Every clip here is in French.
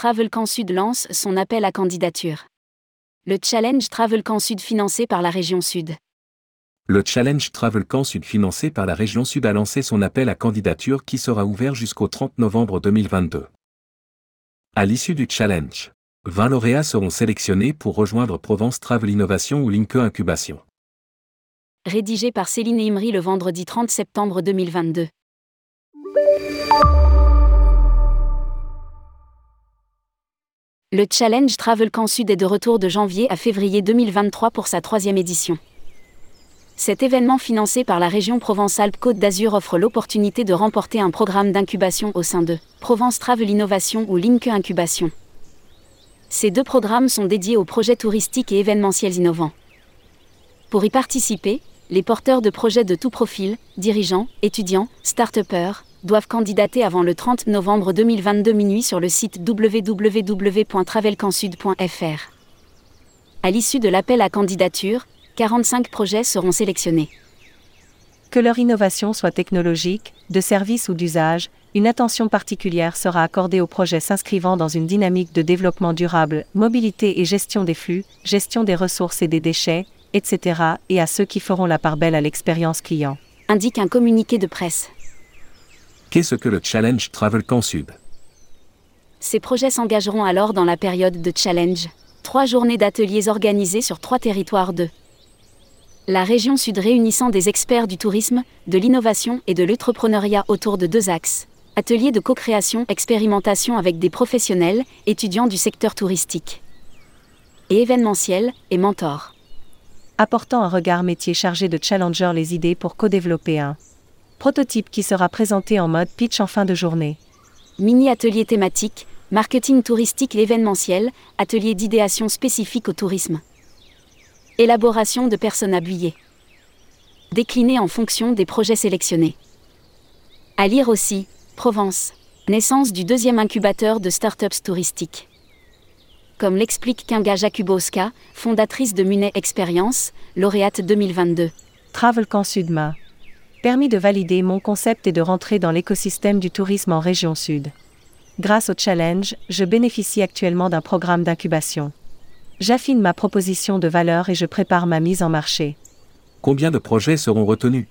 Travel Camp Sud lance son appel à candidature. Le Challenge Travel Camp Sud financé par la région Sud. Le Challenge Travel Camp Sud financé par la région Sud a lancé son appel à candidature qui sera ouvert jusqu'au 30 novembre 2022. À l'issue du challenge, 20 lauréats seront sélectionnés pour rejoindre Provence Travel Innovation ou Linke Incubation. Rédigé par Céline Imri le vendredi 30 septembre 2022. Le Challenge Travel Camp Sud est de retour de janvier à février 2023 pour sa troisième édition. Cet événement financé par la région Provence-Alpes-Côte d'Azur offre l'opportunité de remporter un programme d'incubation au sein de Provence Travel Innovation ou Linke Incubation. Ces deux programmes sont dédiés aux projets touristiques et événementiels innovants. Pour y participer, les porteurs de projets de tout profil, dirigeants, étudiants, start-upers, doivent candidater avant le 30 novembre 2022 minuit sur le site www.travelcansud.fr. À l'issue de l'appel à candidature, 45 projets seront sélectionnés. Que leur innovation soit technologique, de service ou d'usage, une attention particulière sera accordée aux projets s'inscrivant dans une dynamique de développement durable, mobilité et gestion des flux, gestion des ressources et des déchets, etc., et à ceux qui feront la part belle à l'expérience client. Indique un communiqué de presse. Qu'est-ce que le Challenge Travel Camp Sud Ces projets s'engageront alors dans la période de challenge. Trois journées d'ateliers organisés sur trois territoires de la région sud réunissant des experts du tourisme, de l'innovation et de l'entrepreneuriat autour de deux axes. Ateliers de co-création, expérimentation avec des professionnels, étudiants du secteur touristique. Et événementiel, et mentors. Apportant un regard métier chargé de challenger les idées pour co-développer un prototype qui sera présenté en mode pitch en fin de journée. Mini-atelier thématique, marketing touristique et événementiel, atelier d'idéation spécifique au tourisme. Élaboration de personnes habillées. Décliné en fonction des projets sélectionnés. À lire aussi, Provence. Naissance du deuxième incubateur de startups touristiques. Comme l'explique Kinga Jakubowska, fondatrice de Munet Experience, lauréate 2022. Travel Camp Sudma permis de valider mon concept et de rentrer dans l'écosystème du tourisme en région sud. Grâce au challenge, je bénéficie actuellement d'un programme d'incubation. J'affine ma proposition de valeur et je prépare ma mise en marché. Combien de projets seront retenus?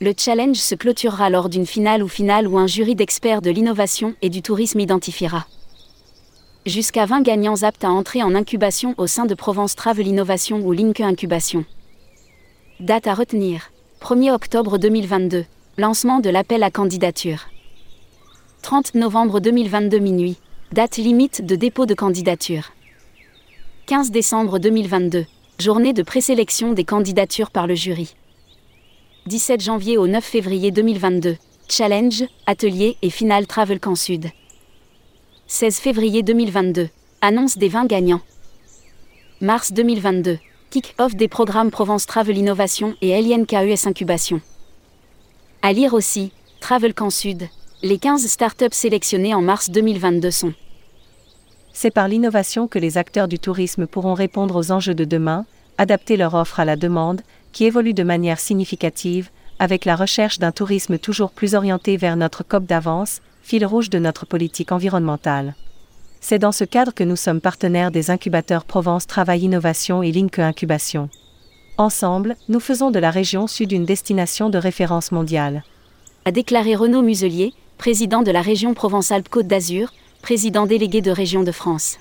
Le challenge se clôturera lors d'une finale ou finale où un jury d'experts de l'innovation et du tourisme identifiera. Jusqu'à 20 gagnants aptes à entrer en incubation au sein de Provence Travel Innovation ou Linke Incubation. Date à retenir 1er octobre 2022. Lancement de l'appel à candidature. 30 novembre 2022 minuit. Date limite de dépôt de candidature. 15 décembre 2022. Journée de présélection des candidatures par le jury. 17 janvier au 9 février 2022. Challenge, atelier et finale Travel Camp Sud. 16 février 2022. Annonce des 20 gagnants. Mars 2022 kick-off des programmes Provence Travel Innovation et LNKES Incubation. À lire aussi, Travel Camp Sud. Les 15 startups sélectionnées en mars 2022 sont. C'est par l'innovation que les acteurs du tourisme pourront répondre aux enjeux de demain, adapter leur offre à la demande, qui évolue de manière significative, avec la recherche d'un tourisme toujours plus orienté vers notre COP d'avance, fil rouge de notre politique environnementale. C'est dans ce cadre que nous sommes partenaires des incubateurs Provence Travail Innovation et Linke Incubation. Ensemble, nous faisons de la région sud une destination de référence mondiale. A déclaré Renaud Muselier, président de la région Provence-Alpes-Côte d'Azur, président délégué de Région de France.